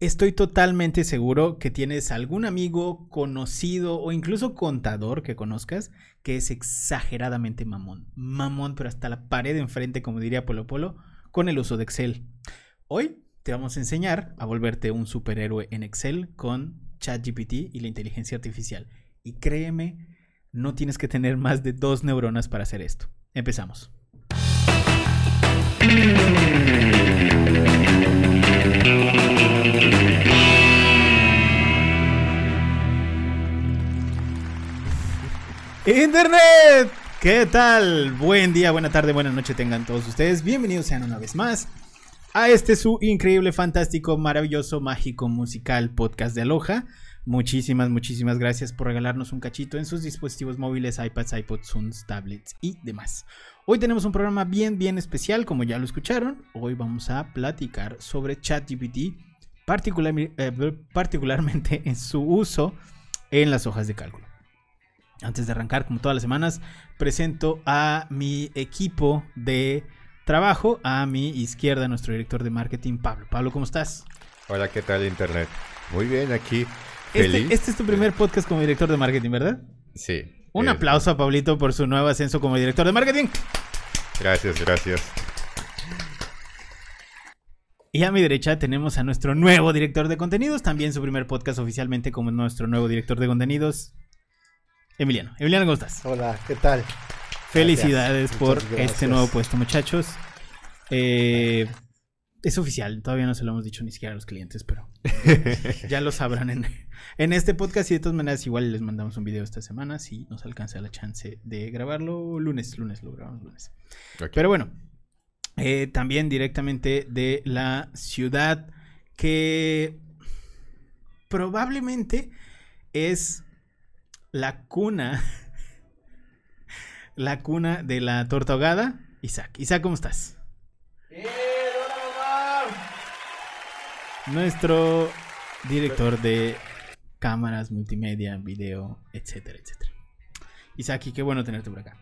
Estoy totalmente seguro que tienes algún amigo, conocido o incluso contador que conozcas que es exageradamente mamón. Mamón, pero hasta la pared enfrente, como diría Polo Polo, con el uso de Excel. Hoy te vamos a enseñar a volverte un superhéroe en Excel con ChatGPT y la inteligencia artificial. Y créeme, no tienes que tener más de dos neuronas para hacer esto. Empezamos. Internet, ¿qué tal? Buen día, buena tarde, buena noche tengan todos ustedes. Bienvenidos sean una vez más a este su increíble, fantástico, maravilloso, mágico, musical podcast de Aloha. Muchísimas, muchísimas gracias por regalarnos un cachito en sus dispositivos móviles, iPads, iPods, Zooms, tablets y demás. Hoy tenemos un programa bien, bien especial, como ya lo escucharon. Hoy vamos a platicar sobre ChatGPT, particular, eh, particularmente en su uso en las hojas de cálculo. Antes de arrancar, como todas las semanas, presento a mi equipo de trabajo. A mi izquierda, nuestro director de marketing, Pablo. Pablo, ¿cómo estás? Hola, ¿qué tal, Internet? Muy bien, aquí. Este, Feliz. este es tu primer podcast como director de marketing, ¿verdad? Sí. Un aplauso a Pablito por su nuevo ascenso como director de marketing. Gracias, gracias. Y a mi derecha tenemos a nuestro nuevo director de contenidos, también su primer podcast oficialmente como nuestro nuevo director de contenidos, Emiliano. Emiliano, ¿cómo estás? Hola, ¿qué tal? Felicidades por este nuevo puesto, muchachos. Eh, es oficial, todavía no se lo hemos dicho ni siquiera a los clientes, pero ya lo sabrán en, en este podcast y de todas maneras igual les mandamos un video esta semana si nos alcanza la chance de grabarlo lunes, lunes, lo grabamos lunes. Pero bueno, eh, también directamente de la ciudad que probablemente es la cuna, la cuna de la torta ahogada. Isaac, Isaac, ¿cómo estás? Nuestro director de cámaras, multimedia, video, etcétera, etcétera. Isaac, y qué bueno tenerte por acá.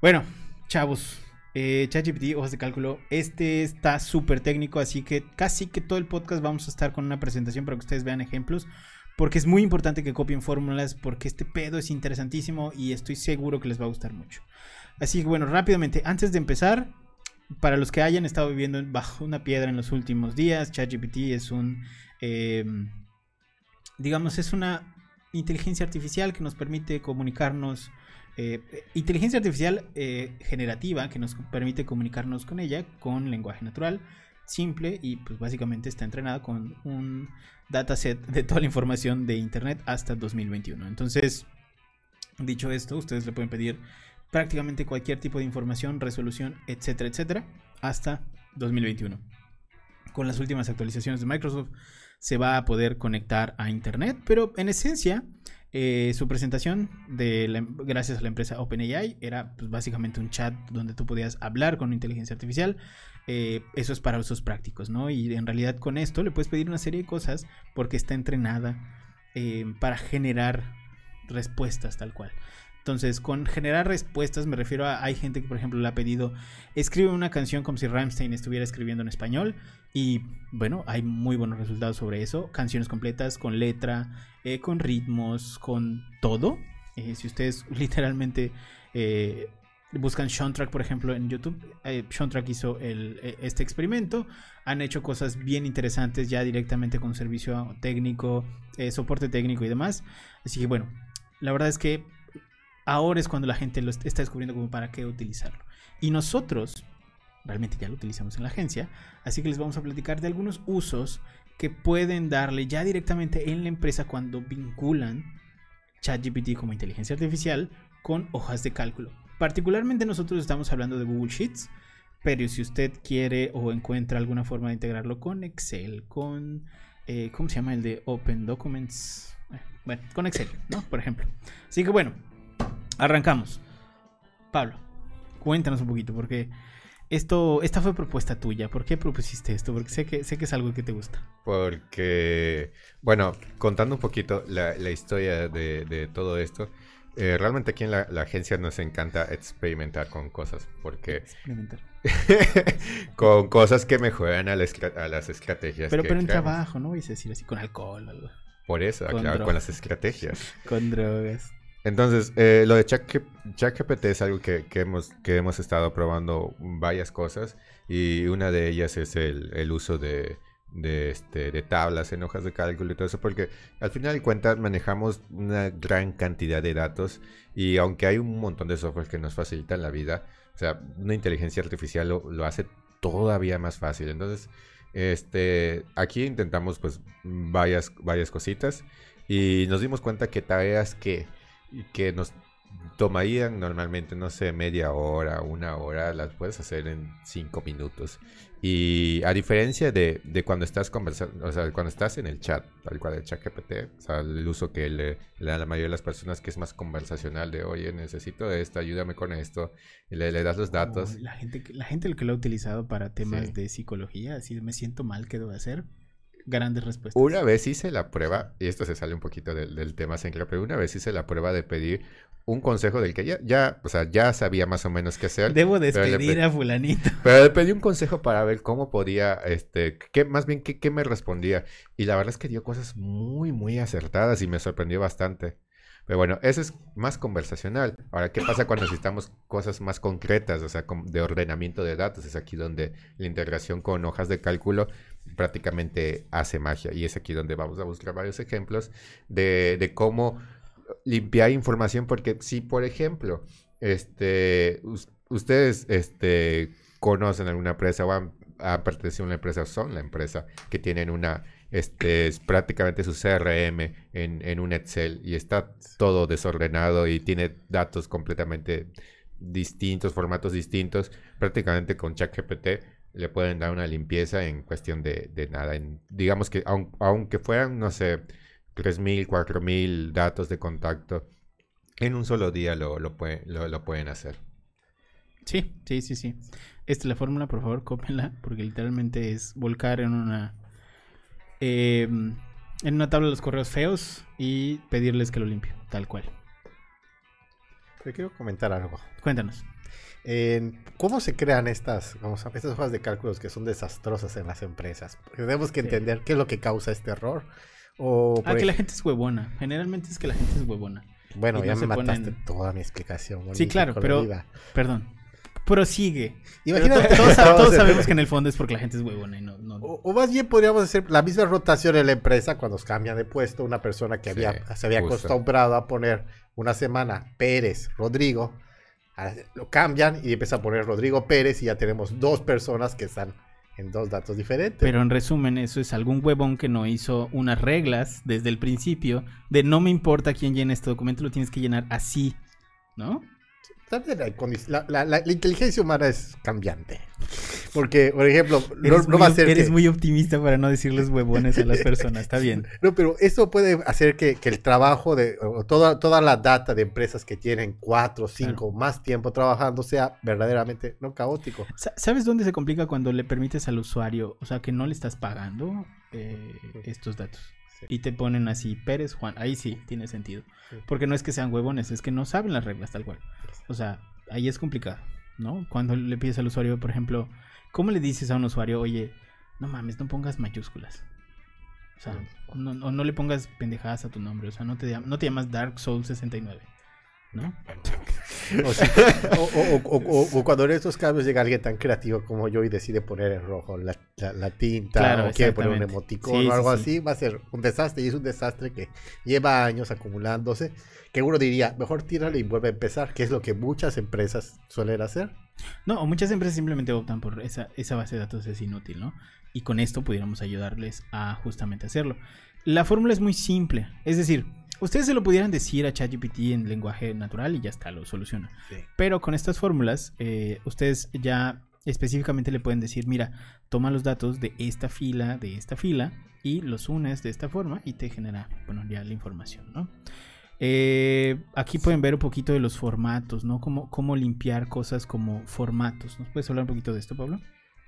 Bueno, chavos, eh, ChatGPT, hojas de cálculo. Este está súper técnico, así que casi que todo el podcast vamos a estar con una presentación para que ustedes vean ejemplos. Porque es muy importante que copien fórmulas, porque este pedo es interesantísimo y estoy seguro que les va a gustar mucho. Así que bueno, rápidamente, antes de empezar, para los que hayan estado viviendo bajo una piedra en los últimos días, ChatGPT es un, eh, digamos, es una inteligencia artificial que nos permite comunicarnos, eh, inteligencia artificial eh, generativa que nos permite comunicarnos con ella con lenguaje natural, simple y pues básicamente está entrenada con un dataset de toda la información de Internet hasta 2021. Entonces, dicho esto, ustedes le pueden pedir prácticamente cualquier tipo de información, resolución, etcétera, etcétera, hasta 2021. Con las últimas actualizaciones de Microsoft se va a poder conectar a Internet, pero en esencia eh, su presentación la- gracias a la empresa OpenAI era pues, básicamente un chat donde tú podías hablar con inteligencia artificial. Eh, eso es para usos prácticos, ¿no? Y en realidad con esto le puedes pedir una serie de cosas porque está entrenada eh, para generar respuestas tal cual. Entonces, con generar respuestas me refiero a, hay gente que, por ejemplo, le ha pedido, escribe una canción como si Rammstein estuviera escribiendo en español. Y bueno, hay muy buenos resultados sobre eso. Canciones completas, con letra, eh, con ritmos, con todo. Eh, si ustedes literalmente eh, buscan Soundtrack, por ejemplo, en YouTube, eh, Soundtrack hizo este experimento. Han hecho cosas bien interesantes ya directamente con servicio técnico, soporte técnico y demás. Así que bueno, la verdad es que ahora es cuando la gente lo est- está descubriendo como para qué utilizarlo. Y nosotros realmente ya lo utilizamos en la agencia, así que les vamos a platicar de algunos usos que pueden darle ya directamente en la empresa cuando vinculan ChatGPT como inteligencia artificial con hojas de cálculo. Particularmente nosotros estamos hablando de Google Sheets, pero si usted quiere o encuentra alguna forma de integrarlo con Excel, con, eh, ¿cómo se llama el de Open Documents? Eh, Bueno, con Excel, ¿no? Por ejemplo. Así que bueno, arrancamos. Pablo, cuéntanos un poquito, porque esto, esta fue propuesta tuya. ¿Por qué propusiste esto? Porque sé que, sé que es algo que te gusta. Porque, bueno, contando un poquito la, la historia de, de todo esto, eh, realmente aquí en la, la agencia nos encanta experimentar con cosas, porque Experimentar. con cosas que mejoran a, la a las estrategias. Pero, que pero en creamos. trabajo, ¿no? A decir así, con alcohol, algo. Por eso, Con claro, con las estrategias. Con drogas. Entonces, eh, lo de Chat- ChatGPT es algo que, que hemos, que hemos estado probando varias cosas y una de ellas es el, el uso de, de, este, de tablas en hojas de cálculo y todo eso, porque al final de cuentas manejamos una gran cantidad de datos y aunque hay un montón de software que nos facilitan la vida, o sea, una inteligencia artificial lo, lo hace todavía más fácil. Entonces, este, aquí intentamos pues varias, varias cositas y nos dimos cuenta que tareas que que nos tomarían normalmente, no sé, media hora, una hora, las puedes hacer en cinco minutos. Y a diferencia de, de cuando estás conversando, o sea, cuando estás en el chat, tal cual el chat GPT, o sea, el uso que le, le da la mayoría de las personas que es más conversacional de, oye, necesito esto, ayúdame con esto, y le, le das los datos. La gente, que- la gente que lo ha utilizado para temas Sí. de psicología, así me siento mal, ¿qué debo hacer? Grandes respuestas. Una vez hice la prueba, y esto se sale un poquito del, del tema Sencla, pero una vez hice la prueba de pedir un consejo del que ya, ya, o sea, ya sabía más o menos qué hacer. Debo despedir pe- a fulanito. Pero le pedí un consejo para ver cómo podía, este, qué, más bien qué, qué me respondía. Y la verdad es que dio cosas muy, muy acertadas y me sorprendió bastante. Pero bueno, eso es más conversacional. Ahora, ¿qué pasa cuando necesitamos cosas más concretas? O sea, de ordenamiento de datos. Es aquí donde la integración con hojas de cálculo prácticamente hace magia. Y es aquí donde vamos a buscar varios ejemplos de, cómo limpiar información. Porque si, por ejemplo, este, us- ustedes este, conocen alguna empresa o han, pertenecido a una empresa son la empresa que tienen una, este, es prácticamente su CRM en, en un Excel y está todo desordenado y tiene datos completamente distintos, formatos distintos, prácticamente con ChatGPT le pueden dar una limpieza en cuestión de, de nada. En- digamos que aun- aunque fueran, no sé, 3.000, 4.000 datos de contacto, en un solo día lo, lo, pueden, lo, lo pueden hacer. Sí, sí, sí, sí. Esta es la fórmula, por favor, cópenla, porque literalmente es volcar en una eh, en una tabla los correos feos y pedirles que lo limpie, tal cual. Te quiero comentar algo. Cuéntanos. ¿Cómo se crean estas, vamos a- estas hojas de cálculos que son desastrosas en las empresas? Porque tenemos que Sí. entender qué es lo que causa este error. O, Ah, que la gente es huevona. Generalmente es que la gente es huevona. Bueno, ya no me mataste ponen- toda mi explicación. Sí, claro, pero perdón. Prosigue. Pero Imagínate, todos, todos a- sabemos que en el fondo es porque la gente es huevona y no, no- O, o más bien podríamos hacer la misma rotación en la empresa cuando cambian de puesto una persona que Sí, había, se había justo. acostumbrado a poner una semana Pérez, Rodrigo, lo cambian y empieza a poner Rodrigo Pérez y ya tenemos dos personas que están en dos datos diferentes. Pero en resumen, eso es algún huevón que no hizo unas reglas desde el principio de no me importa quién llene este documento, lo tienes que llenar así, ¿no? La, condi- la- la- la- la inteligencia humana es cambiante. Porque, por ejemplo, no, Eres, no muy, va a ser eres que- muy optimista para no decirles huevones a las personas, está bien. No, pero eso puede hacer que, que el trabajo de o toda, toda la data de empresas que tienen cuatro, cinco, más tiempo trabajando sea verdaderamente no caótico. Sa- ¿Sabes dónde se complica cuando le permites al usuario, o sea, que no le estás pagando eh, estos datos? Sí. Y te ponen así, Pérez, Juan, ahí sí, tiene sentido. Sí. Porque no es que sean huevones, es que no saben las reglas tal cual. O sea, ahí es complicado, ¿no? Cuando le pides al usuario, por ejemplo, ¿cómo le dices a un usuario, oye, no mames, no pongas mayúsculas? O sea, no, no, no le pongas pendejadas a tu nombre, o sea, no te, no te llamas Dark Soul 69, ¿no? O, cuando en estos cambios llega alguien tan creativo como yo y decide poner en rojo la, la- la tinta Claro, o quiere poner un emoticón Sí, o algo sí, sí. así, va a ser un desastre y es un desastre que lleva años acumulándose. Que uno diría, mejor tíralo y vuelve a empezar, que es lo que muchas empresas suelen hacer. No, o muchas empresas simplemente optan por esa, esa base de datos es inútil, ¿no? Y con esto pudiéramos ayudarles a justamente hacerlo. La fórmula es muy simple, es decir, ustedes se lo pudieran decir a ChatGPT en lenguaje natural y ya está, lo soluciona. Pero con estas fórmulas, eh, ustedes ya específicamente le pueden decir, mira, toma los datos de esta fila, de esta fila, y los unes de esta forma y te genera, bueno, ya la información, ¿no? Eh, aquí pueden ver un poquito de los formatos, ¿no? Cómo, cómo limpiar cosas como formatos. ¿Nos puedes hablar un poquito de esto, Pablo?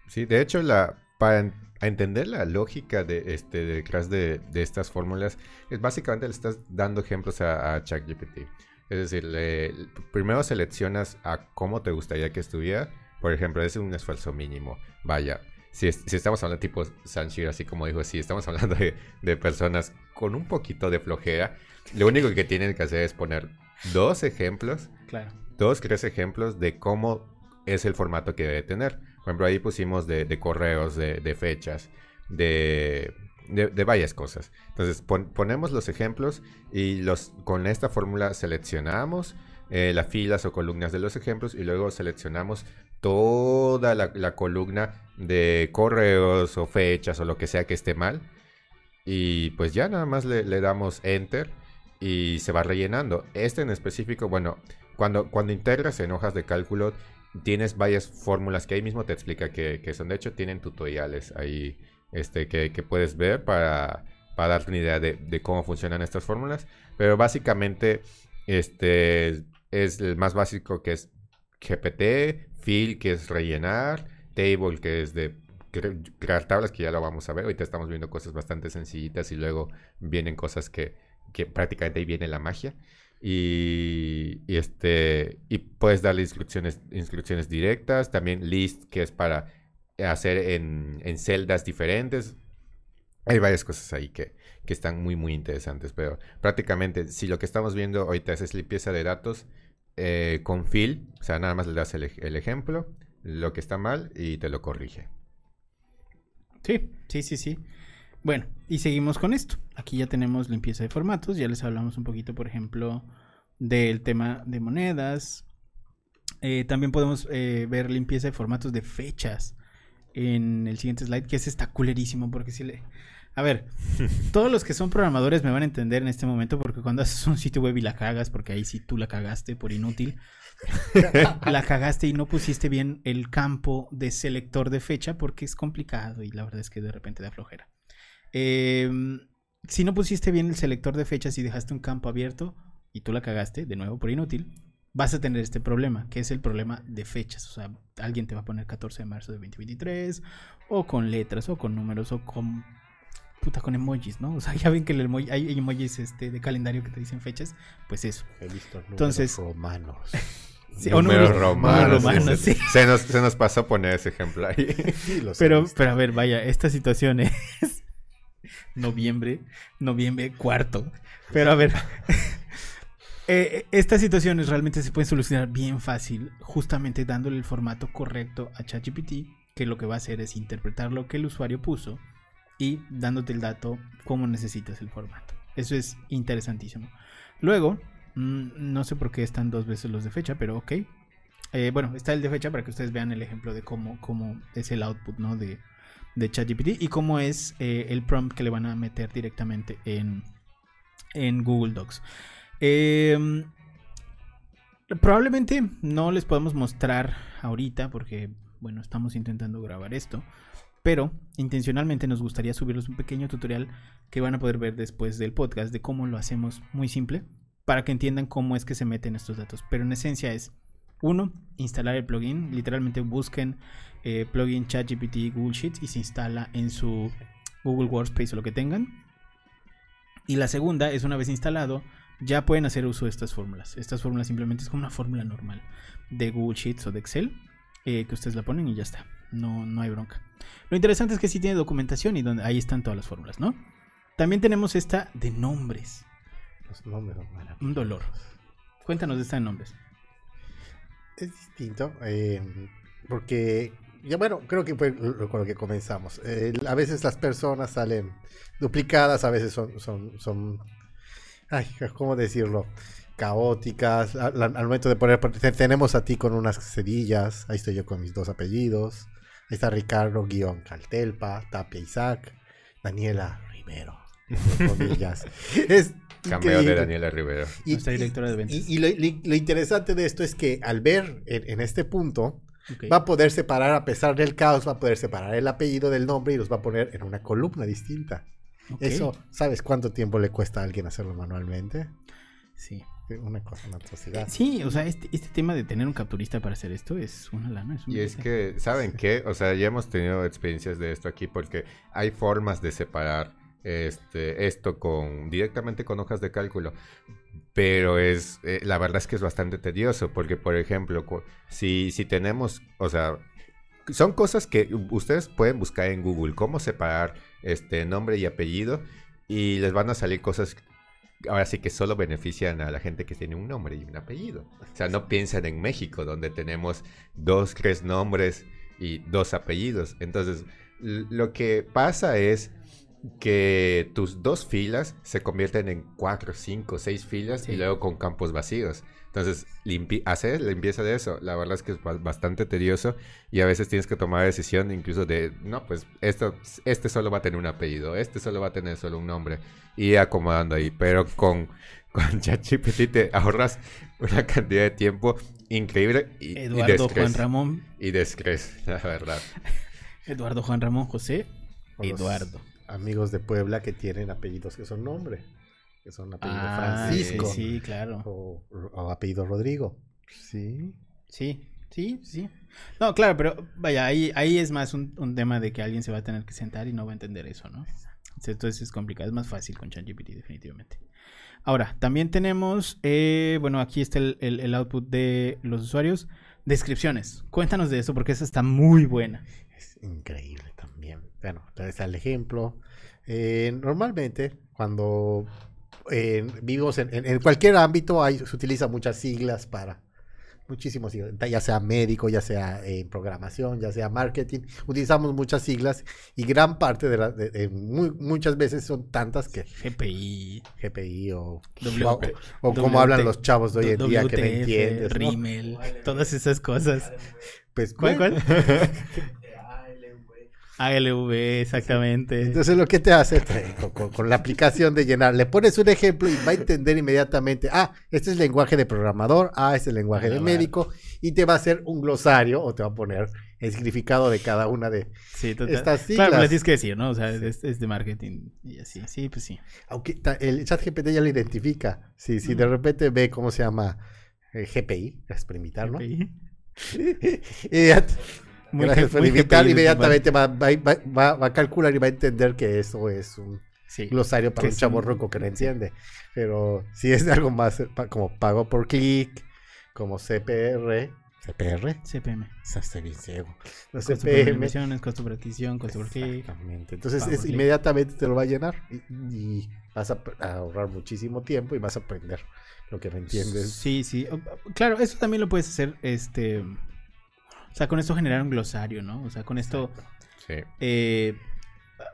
Sí, de hecho, la, para entender la lógica de, este, detrás de, de estas fórmulas, es básicamente le estás dando ejemplos a, a ChatGPT. Es decir, le- primero seleccionas a cómo te gustaría que estuviera. Por ejemplo, ese es un esfuerzo mínimo. Vaya, si, es- si estamos hablando tipo Sanshiro, así como dijo, si estamos hablando de, de personas con un poquito de flojera, lo único que tienen que hacer es poner dos ejemplos Claro. dos, tres ejemplos de cómo es el formato que debe tener. Por ejemplo, ahí pusimos de, correos, de, fechas, de, varias cosas. Entonces, pon- ponemos los ejemplos y los, con esta fórmula seleccionamos eh, las filas o columnas de los ejemplos y luego seleccionamos toda la, la columna de correos o fechas o lo que sea que esté mal. Y pues ya nada más le, le damos enter y se va rellenando. Este en específico, bueno, cuando, cuando integras en hojas de cálculo, tienes varias fórmulas que ahí mismo te explica que, que son. De hecho, tienen tutoriales ahí este, que, que puedes ver para, para darte una idea de, de cómo funcionan estas fórmulas. Pero básicamente, este es el más básico que es GPT, fill, que es rellenar, table, que es de cre- crear tablas, que ya lo vamos a ver. Ahorita estamos viendo cosas bastante sencillitas y luego vienen cosas que, que prácticamente ahí viene la magia. Y, este y puedes darle instrucciones, instrucciones directas, también list que es para hacer en, en celdas diferentes. Hay varias cosas ahí que, que están muy muy interesantes, pero prácticamente si lo que estamos viendo ahorita es limpieza de datos eh, con fill, o sea, nada más le das el ejemplo, lo que está mal y te lo corrige. Sí, sí, sí, sí. Bueno, y seguimos con esto. Aquí ya tenemos limpieza de formatos. Ya les hablamos un poquito, por ejemplo, del tema de monedas. Eh, también podemos eh, ver limpieza de formatos de fechas en el siguiente slide, que ese está culerísimo porque si le... A ver, todos los que son programadores me van a entender en este momento porque cuando haces un sitio web y la cagas, porque ahí sí tú la cagaste por inútil, la cagaste y no pusiste bien el campo de selector de fecha porque es complicado y la verdad es que de repente da flojera. Em, si no pusiste bien el selector de fechas y dejaste un campo abierto y tú la cagaste, de nuevo por inútil, vas a tener este problema, que es el problema de fechas. O sea, alguien te va a poner 14 de marzo de 2023, o con letras, o con números, o con. Puta, con emojis, ¿no? O sea, ya ven que el emoji- hay emojis este, de calendario que te dicen fechas, pues eso. He visto números Entonces- romanos. Sí, Números números- romanos. se, sí. se nos, se nos pasó poner ese ejemplo ahí. Pero, pero a ver, vaya, esta situación es noviembre, noviembre cuarto. Pero a ver, eh, estas situaciones realmente se pueden solucionar bien fácil, justamente dándole el formato correcto a ChatGPT, que lo que va a hacer es interpretar lo que el usuario puso y dándote el dato como necesitas el formato. Eso es interesantísimo. Luego, mm, no sé por qué están dos veces los de fecha, pero ok. Eh, bueno, está el de fecha para que ustedes vean el ejemplo de cómo, cómo es el output ¿no? de, de ChatGPT y cómo es eh, el prompt que le van a meter directamente en, en Google Docs. Eh, probablemente no les podemos mostrar ahorita porque, bueno, estamos intentando grabar esto. Pero intencionalmente nos gustaría subirles un pequeño tutorial que van a poder ver después del podcast de cómo lo hacemos muy simple para que entiendan cómo es que se meten estos datos. Pero en esencia es, uno, instalar el plugin. Literalmente busquen eh, plugin ChatGPT Google Sheets y se instala en su Google Workspace o lo que tengan. Y la segunda es una vez instalado, ya pueden hacer uso de estas fórmulas. Estas fórmulas simplemente es como una fórmula normal de Google Sheets o de Excel, eh, que ustedes la ponen y ya está. No, no hay bronca. Lo interesante es que sí tiene documentación y donde ahí están todas las fórmulas, ¿no? También tenemos esta de nombres. Los. Un dolor. Cuéntanos de esta de nombres. Es distinto, eh, porque, ya bueno, creo que fue con lo que comenzamos. Eh, a veces las personas salen duplicadas, a veces son, son, son ay, ¿cómo decirlo? Caóticas. Al, al momento de poner, te- tenemos a ti con unas cerillas, ahí estoy yo con mis dos apellidos, ahí está Ricardo guion Caltelpa, Tapia Isaac, Daniela Rivero. comillas. es Cameo de. Daniela Rivero. Y, Nuestra y- directora de ventas. y- y lo, lo- lo interesante de esto es que al ver en, en este punto, Va a poder separar, a pesar del caos, va a poder separar el apellido del nombre y los va a poner en una columna distinta. Eso, ¿sabes cuánto tiempo le cuesta a alguien hacerlo manualmente? Sí. Una cosa, una atrocidad. Sí, o sea, este, este tema de tener un capturista para hacer esto es una lana. Es un Y es que, ¿saben qué? O sea, ya hemos tenido experiencias de esto aquí porque hay formas de separar este, esto con directamente con hojas de cálculo. Pero es, eh, la verdad es que es bastante tedioso, porque por ejemplo, si, si tenemos, o sea, son cosas que ustedes pueden buscar en Google, cómo separar este nombre y apellido, y les van a salir cosas ahora sí que solo benefician a la gente que tiene un nombre y un apellido. O sea, no piensan en México, donde tenemos dos, tres nombres y dos apellidos. Entonces, lo que pasa es que tus dos filas se convierten en cuatro, cinco, seis filas Sí. y luego con campos vacíos. Entonces, limpi- hacer limpieza de eso, la verdad es que es ba- bastante tedioso y a veces tienes que tomar decisión incluso de, no, pues esto, este solo va a tener un apellido, este solo va a tener solo un nombre y acomodando ahí. Pero con, con ChatGPT te ahorras una cantidad de tiempo increíble y, y de Eduardo. Juan Ramón. Y de estrés, la verdad. Eduardo Juan Ramón José. Eduardo. Amigos de Puebla que tienen apellidos que son nombre. Que son apellido Ah, Francisco. sí, sí, claro. O, o apellido Rodrigo. Sí. Sí, sí, sí. No, claro, pero vaya, ahí, ahí es más un, un tema de que alguien se va a tener que sentar y no va a entender eso, ¿no? Entonces es complicado, es más fácil con ChatGPT, definitivamente. Ahora, también tenemos, eh, bueno, aquí está el, el- el output de los usuarios. Descripciones. Cuéntanos de eso porque esa está muy buena. Es increíble también. Bueno, ahí está el ejemplo. Eh, normalmente, cuando eh, vivimos en, en- en cualquier ámbito, hay, se utilizan muchas siglas para muchísimos siglas, ya sea médico, ya sea en programación, ya sea marketing, utilizamos muchas siglas y gran parte de, las muchas muchas veces son tantas que GPI, GPI o, W- o, o como hablan los chavos de hoy en día que no entiendes, ¿no? Rimmel, todas esas cosas. Pues, ¿Cuál, cuál? ALV, exactamente. Entonces lo que te hace te- con, con- la aplicación de llenar, le pones un ejemplo y va a entender inmediatamente, ah, este es el lenguaje de programador, ah, este es el lenguaje de Ah, médico, y te va a hacer un glosario o te va a poner el significado de cada una de... Sí, total. Estas Claro, siglas. le tienes que decir, ¿no? O sea, es, es de marketing y así. Sí, pues sí. Aunque el chat GPT ya lo identifica. Si, si de Mm. repente ve cómo se llama eh, GPI, gracias por invitarlo. GPI. Inmediat- Muy gracias por invitar, inmediatamente va, va- va- a calcular y va a entender que eso es un Sí. glosario para un chavo un- roco que no entiende. Pero si es algo más como pago por clic, como CPR, CPR, CPM. Está bien ciego. Los Costo por CPM. costo por adquisición, costo por clic. Exactamente. Entonces es- inmediatamente te lo va a llenar y, y vas a, a ahorrar muchísimo tiempo y vas a aprender lo que no entiendes. Sí, sí. Claro, eso también lo puedes hacer, este... O sea, con esto generar un glosario, ¿no? O sea, con esto... Sí. eh,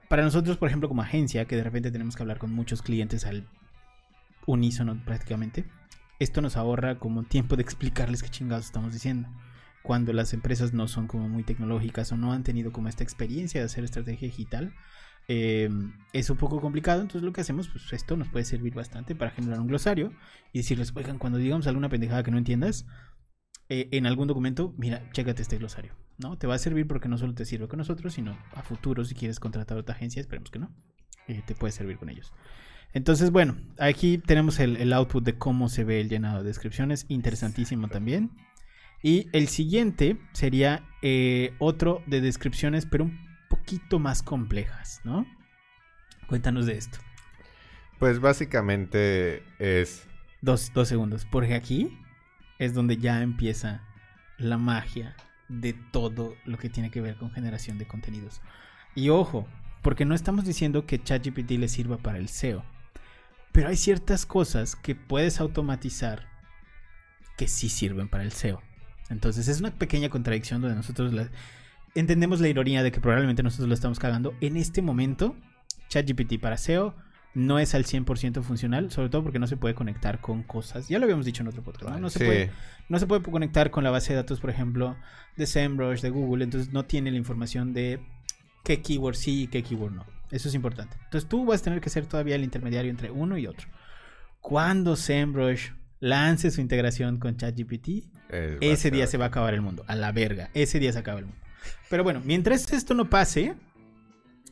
para nosotros, por ejemplo, como agencia, que de repente tenemos que hablar con muchos clientes al unísono prácticamente, esto nos ahorra como tiempo de explicarles qué chingados estamos diciendo. Cuando las empresas no son como muy tecnológicas o no han tenido como esta experiencia de hacer estrategia digital, eh, es un poco complicado. Entonces lo que hacemos, pues esto nos puede servir bastante para generar un glosario y decirles, oigan, cuando digamos alguna pendejada que no entiendas, eh, en algún documento, mira, chécate este glosario, ¿no? Te va a servir porque no solo te sirve con nosotros, sino a futuro si quieres contratar a otra agencia, esperemos que no, eh, te puede servir con ellos. Entonces, bueno, aquí tenemos el, el output de cómo se ve el llenado de descripciones, interesantísimo también. Y el siguiente sería eh, otro de descripciones, pero un poquito más complejas, ¿no? Cuéntanos de esto. Pues básicamente es Dos, dos segundos, porque aquí es donde ya empieza la magia de todo lo que tiene que ver con generación de contenidos. Y ojo, porque no estamos diciendo que ChatGPT le sirva para el SEO, pero hay ciertas cosas que puedes automatizar que sí sirven para el SEO. Entonces es una pequeña contradicción donde nosotros entendemos la ironía de que probablemente nosotros lo estamos cagando. En este momento, ChatGPT para SEO no es al 100% funcional, sobre todo porque no se puede conectar con cosas. Ya lo habíamos dicho en otro podcast, ¿no? No se, sí, puede, no se puede conectar con la base de datos, por ejemplo, de SEMrush, de Google, entonces no tiene la información de qué keyword sí y qué keyword no. Eso es importante. Entonces tú vas a tener que ser todavía el intermediario entre uno y otro. Cuando SEMrush lance su integración con ChatGPT, es ese día se va a acabar el mundo. A la verga. Ese día se acaba el mundo. Pero bueno, mientras esto no pase,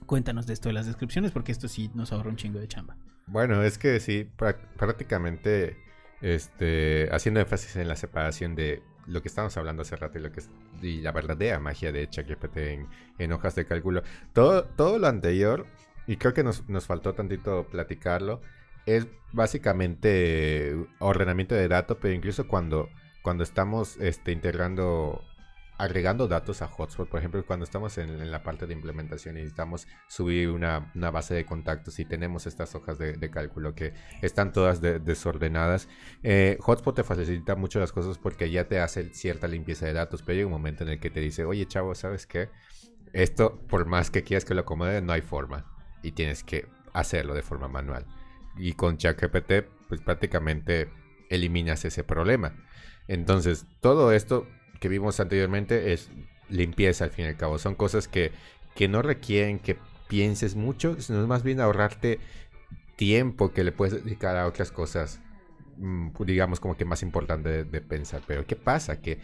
cuéntanos de esto de las descripciones, porque esto sí nos ahorra un chingo de chamba. Bueno, es que sí, prá- prácticamente este, haciendo énfasis en la separación de lo que estábamos hablando hace rato y, lo que es- y la verdadera magia de ChatGPT en, en hojas de cálculo. Todo, todo lo anterior, y creo que nos, nos faltó tantito platicarlo, es básicamente ordenamiento de datos, pero incluso cuando, cuando estamos este, integrando agregando datos a Hotspot, por ejemplo, cuando estamos en, la parte de implementación y necesitamos subir una, base de contactos y tenemos estas hojas de, cálculo que están todas desordenadas, eh, Hotspot te facilita mucho las cosas porque ya te hace cierta limpieza de datos, pero hay un momento en el que te dice, oye chavo, ¿sabes qué? Esto, por más que quieras que lo acomode, no hay forma y tienes que hacerlo de forma manual. Y con ChatGPT, pues prácticamente eliminas ese problema. Entonces, todo esto que vimos anteriormente es limpieza al fin y al cabo. Son cosas que, que no requieren que pienses mucho, sino más bien ahorrarte tiempo que le puedes dedicar a otras cosas, mm, digamos como que más importante de, pensar. Pero ¿qué pasa? Que,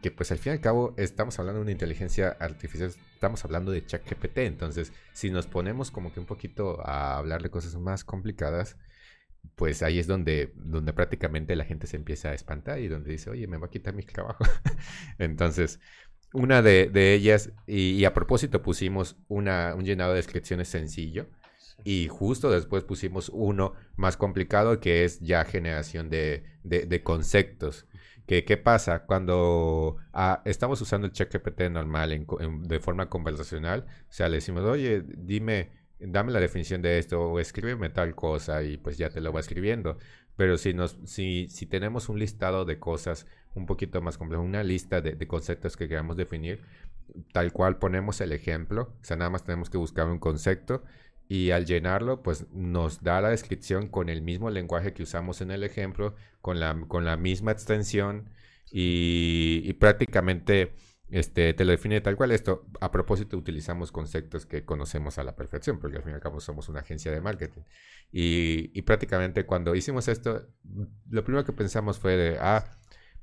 que pues al fin y al cabo estamos hablando de una inteligencia artificial, estamos hablando de ChatGPT, entonces si nos ponemos como que un poquito a hablar de cosas más complicadas, pues ahí es donde, donde prácticamente la gente se empieza a espantar y donde dice, oye, me va a quitar mi trabajo. Entonces, una de, ellas, y, a propósito pusimos una, un llenado de descripciones sencillo, y justo después pusimos uno más complicado que es ya generación de, de, conceptos. ¿Qué, ¿Qué pasa? Cuando ah, estamos usando el ChatGPT normal de forma conversacional, o sea, le decimos, oye, dime dame la definición de esto o escríbeme tal cosa y pues ya te lo va escribiendo. Pero si, nos, si, si tenemos un listado de cosas un poquito más complejo, una lista de, conceptos que queramos definir, tal cual ponemos el ejemplo, o sea, nada más tenemos que buscar un concepto y al llenarlo, pues nos da la descripción con el mismo lenguaje que usamos en el ejemplo, con la, con la misma extensión y prácticamente este, te lo define tal cual. Esto, a propósito, utilizamos conceptos que conocemos a la perfección, porque al fin y al cabo somos una agencia de marketing. Y, prácticamente cuando hicimos esto, lo primero que pensamos fue de, ah,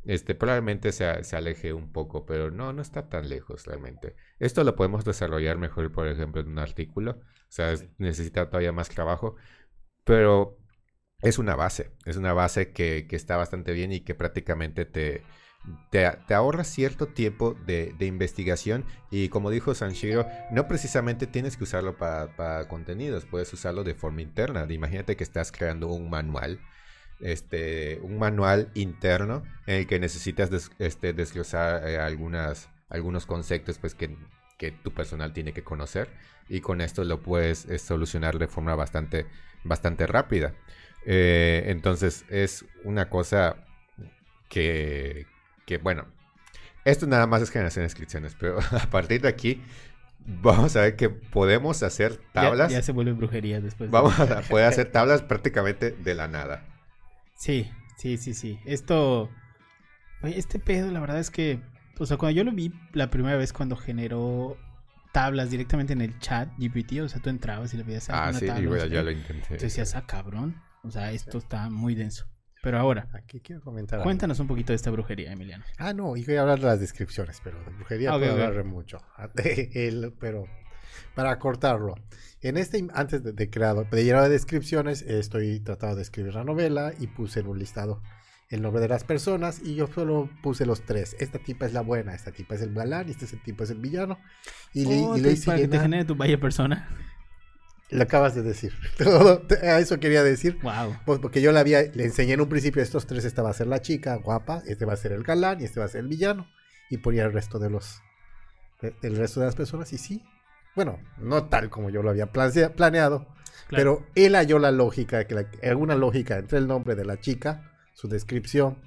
este, probablemente se, se, aleje un poco, pero no, no está tan lejos realmente. Esto lo podemos desarrollar mejor, por ejemplo, en un artículo. O sea, necesita todavía más trabajo, pero es una base. Es una base que, que está bastante bien y que prácticamente te te, te ahorras cierto tiempo de, investigación y como dijo Sanshiro, no precisamente tienes que usarlo para, contenidos, puedes usarlo de forma interna. Imagínate que estás creando un manual, este, un manual interno en el que necesitas este, desglosar eh, algunas, algunos conceptos pues, que, tu personal tiene que conocer y con esto lo puedes eh, solucionar de forma bastante, bastante rápida. Eh, entonces es una cosa que, que bueno, esto nada más es generación de inscripciones, pero a partir de aquí vamos a ver que podemos hacer tablas. Ya, se vuelve brujería después. Vamos a poder hacer tablas prácticamente de la nada. Sí, sí, sí, sí. Esto, este pedo, la verdad es que, o sea, cuando yo lo vi la primera vez cuando generó tablas directamente en el chat GPT, o sea, tú entrabas y le veías Ah, sí, tabla, ya lo intenté. Entonces decías, ah, cabrón, o sea, esto está muy denso. Pero ahora, aquí quiero comentar. Cuéntanos un poquito de esta brujería, Emiliano. Ah, no, y voy a hablar de las descripciones, pero de brujería puedo hablar mucho. pero para cortarlo, en este, antes de, de creado, de llenar de descripciones, estoy tratando de escribir la novela y puse en un listado el nombre de las personas y yo solo puse los tres. Esta tipa es la buena, esta tipa es el galán y este tipo es el villano. Y, le, oh, y le hice para que te genere tu vaya persona. Lo acabas de decir. a eso quería decir. Wow. Pues porque yo le había, le enseñé en un principio estos tres, esta va a ser la chica guapa, este va a ser el galán y este va a ser el villano. Y ponía el resto de los, el resto de las personas y sí. Bueno, no tal como yo lo había planeado, pero él halló la lógica, que alguna lógica entre el nombre de la chica, su descripción,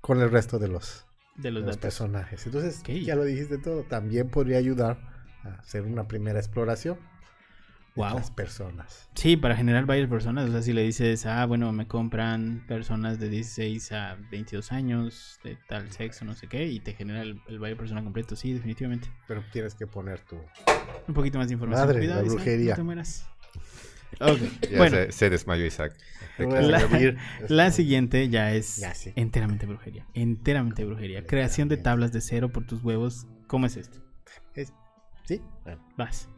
con el resto de los, de los, personajes. Entonces, ya lo dijiste todo, también podría ayudar a hacer una primera exploración las personas. Sí, para generar varias personas. O sea, si le dices, ah, bueno, me compran personas de 16 a 22 años, de tal sexo, no sé qué, y te genera el, el buyer persona completo. Sí, definitivamente. Pero tienes que poner tu. Un poquito más de información. Madre, la brujería. Okay. se, desmayó Isaac. La, siguiente ya es enteramente brujería. Enteramente brujería. Creación de tablas de cero por tus huevos. ¿Cómo es esto? ¿Sí? Vas.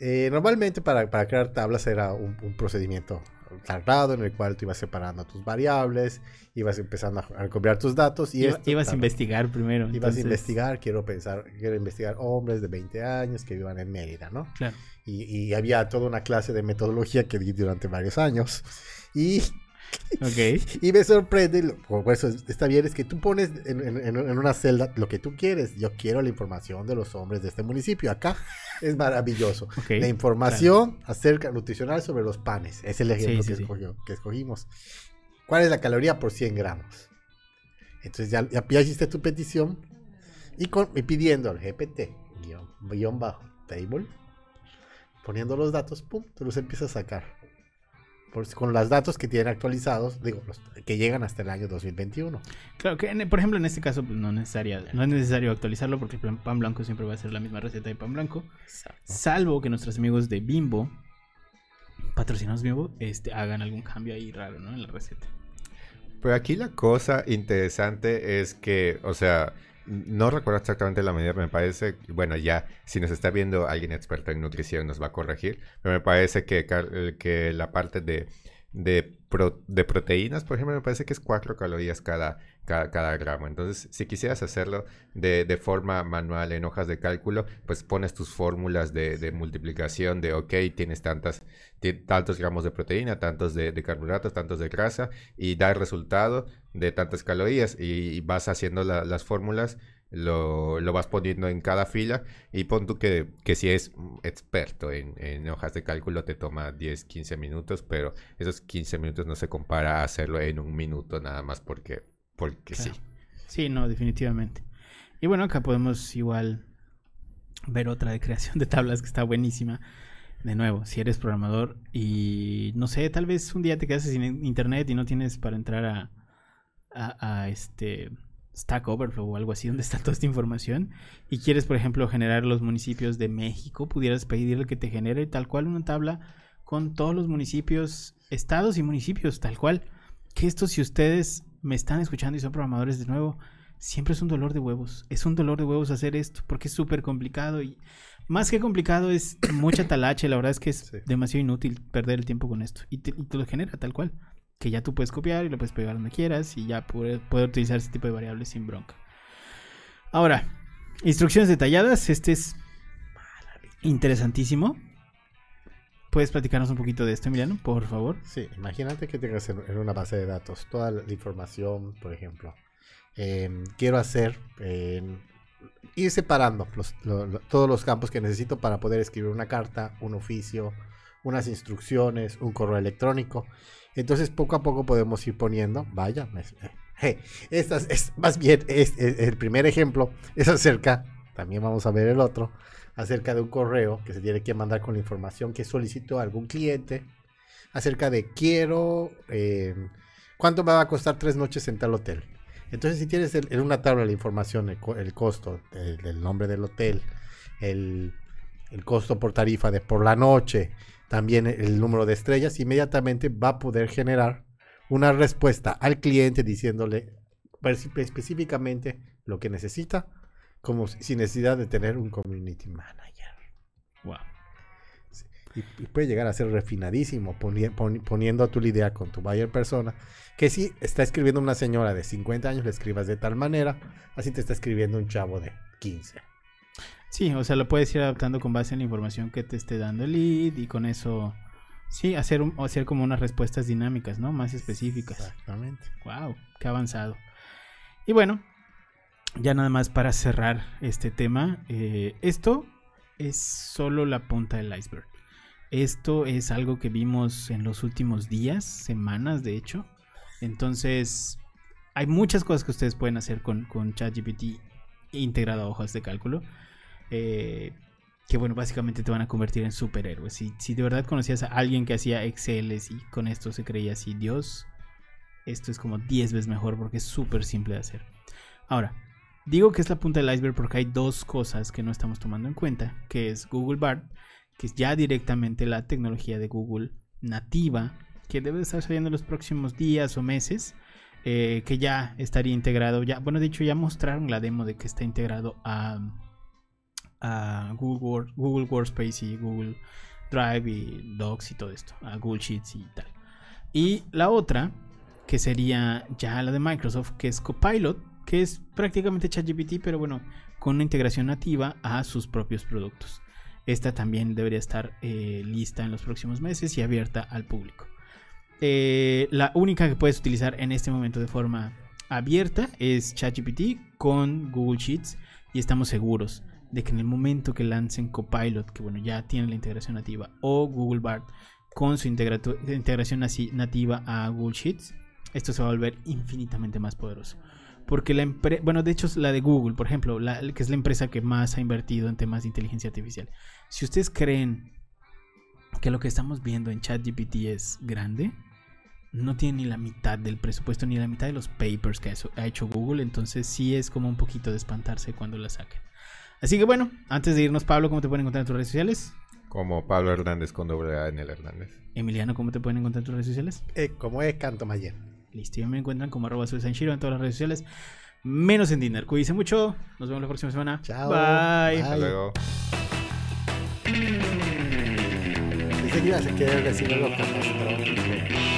Eh, normalmente para, para crear tablas era un, un procedimiento tardado en el cual tú ibas separando tus variables, ibas empezando a, copiar tus datos y Iba- esto ibas a investigar primero. Ibas entonces- a investigar, quiero pensar, quiero investigar hombres de 20 años que vivan en Mérida, ¿no? Claro. Y, y había toda una clase de metodología que di durante varios años. Y, Ok. y me sorprende, por eso está bien, es que tú pones en, en- en- una celda lo que tú quieres. Yo quiero la información de los hombres de este municipio. Acá es maravilloso. Ok. La información acerca nutricional sobre los panes. Es el ejemplo Sí, sí, que, sí. escogió- que escogimos. ¿Cuál es la caloría por 100 gramos? Entonces ya, ya, ya hiciste tu petición y, con, y pidiendo el GPT, guion, guion bajo, table, poniendo los datos, pum, tú los empiezas a sacar. Por, con los datos que tienen actualizados, digo, los que llegan hasta el año 2021. Claro que, en- por ejemplo, en este caso pues, no, necesaria, no es necesario actualizarlo porque el plan- pan blanco siempre va a ser la misma receta de pan blanco. Salvo que nuestros amigos de Bimbo, patrocinados Bimbo, este, hagan algún cambio ahí raro, ¿no? En la receta. Pero aquí la cosa interesante es que, o sea, no recuerdo exactamente la medida, me parece, bueno, ya si nos está viendo alguien experto en nutrición nos va a corregir, pero me parece que, que la parte de, de, de proteínas, por ejemplo, me parece que es 4 calorías cada, cada, cada gramo. Entonces, si quisieras hacerlo de, de forma manual en hojas de cálculo, pues pones tus fórmulas de, de multiplicación de, ok, tienes tantas, tantos gramos de proteína, tantos de, de carbohidratos, tantos de grasa, y da el resultado de tantas calorías y, y vas haciendo la- las fórmulas, lo, lo vas poniendo en cada fila y pon tú que, que si es experto en, en hojas de cálculo te toma 10, 15 minutos, pero esos 15 minutos no se compara a hacerlo en un minuto nada más porque, porque Claro. sí. Sí, no, definitivamente. Y bueno, acá podemos igual ver otra de creación de tablas que está buenísima. De nuevo, si eres programador y no sé, tal vez un día te quedas sin internet y no tienes para entrar a, a, a este Stack Overflow o algo así donde está toda esta información y quieres, por ejemplo, generar los municipios de México, pudieras pedirle que te genere tal cual una tabla con todos los municipios, estados y municipios, tal cual. Que esto, si ustedes me están escuchando y son programadores de nuevo, siempre es un dolor de huevos. Es un dolor de huevos hacer esto porque es súper complicado y más que complicado es mucha talache. La verdad es que es Sí. demasiado inútil perder el tiempo con esto y te, y te lo genera tal cual. Que ya tú puedes copiar y lo puedes pegar donde quieras y ya puedes utilizar ese tipo de variables sin bronca. Ahora, instrucciones detalladas. Este es interesantísimo. ¿Puedes platicarnos un poquito de esto, Emiliano? Por favor. Sí, imagínate que tengas en, una base de datos toda la información, por ejemplo. em, quiero hacer, em, ir separando todos los campos que necesito para poder escribir una carta, un oficio, unas instrucciones, un correo electrónico. Entonces, poco a poco podemos ir poniendo, vaya, eh, estas es más bien el primer ejemplo es acerca, también vamos a ver el otro, acerca de un correo que se tiene que mandar con la información que solicitó algún cliente acerca de quiero eh, cuánto me va a costar tres noches en tal hotel. Entonces, si tienes el- en una tabla la información, el, co- el costo del, del nombre del hotel, el, el costo por tarifa de por la noche, también el número de estrellas, inmediatamente va a poder generar una respuesta al cliente diciéndole perci- específicamente lo que necesita, como si- sin necesidad de tener un community manager. Wow. Y, y puede llegar a ser refinadísimo poni- poni- poniendo a tu idea con tu buyer persona. Que si está escribiendo una señora de 50 años, le escribas de tal manera, así te está escribiendo un chavo de 15. Sí, o sea, lo puedes ir adaptando con base en la información que te esté dando el lead y con eso, sí, hacer, un- hacer como unas respuestas dinámicas, ¿no? Más específicas. Exactamente. Wow, qué avanzado. Y bueno, ya nada más para cerrar este tema, eh, esto es solo la punta del iceberg. Esto es algo que vimos en los últimos días, semanas de hecho. Entonces, hay muchas cosas que ustedes pueden hacer con, con ChatGPT integrado a hojas de cálculo. eh, que bueno, básicamente te van a convertir en superhéroes. Si, si de verdad conocías a alguien que hacía Excel y con esto se creía así Dios, esto es como 10 veces mejor porque es súper simple de hacer. Ahora, digo que es la punta del iceberg porque hay dos cosas que no estamos tomando en cuenta, que es Google Bard, que es ya directamente la tecnología de Google nativa, que debe estar saliendo en los próximos días o meses, eh, que ya estaría integrado, ya, bueno, de hecho ya mostraron la demo de que está integrado a, a Google, Google Workspace y Google Drive y Docs y todo esto, a Google Sheets y tal. Y la otra, que sería ya la de Microsoft, que es Copilot, que es prácticamente ChatGPT, pero bueno, con una integración nativa a sus propios productos. Esta también debería estar eh, lista en los próximos meses y abierta al público. Eh, la única que puedes utilizar en este momento de forma abierta es ChatGPT con Google Sheets y estamos seguros de que en el momento que lancen Copilot, que bueno, ya tiene la integración nativa, o Google Bard con su integración nativa a Google Sheets, esto se va a volver infinitamente más poderoso. Porque la empresa, bueno, de hecho es la de Google, por ejemplo, la- que es la empresa que más ha invertido en temas de inteligencia artificial. Si ustedes creen que lo que estamos viendo en ChatGPT es grande, no tiene ni la mitad del presupuesto ni la mitad de los papers que ha hecho- ha hecho Google, entonces sí es como un poquito de espantarse cuando la saquen. Así que bueno, antes de irnos, Pablo, ¿cómo te pueden encontrar en tus redes sociales? Como Pablo Hernández con doble A en el Hernández. Emiliano, ¿cómo te pueden encontrar en tus redes sociales? Eh, como es Canto Mayer. Listo, ya me encuentran como arroba Sanshiro en todas las redes sociales, menos en Dinner. Cuídense mucho, nos vemos la próxima semana. Chao. Bye. Hasta luego. Pero...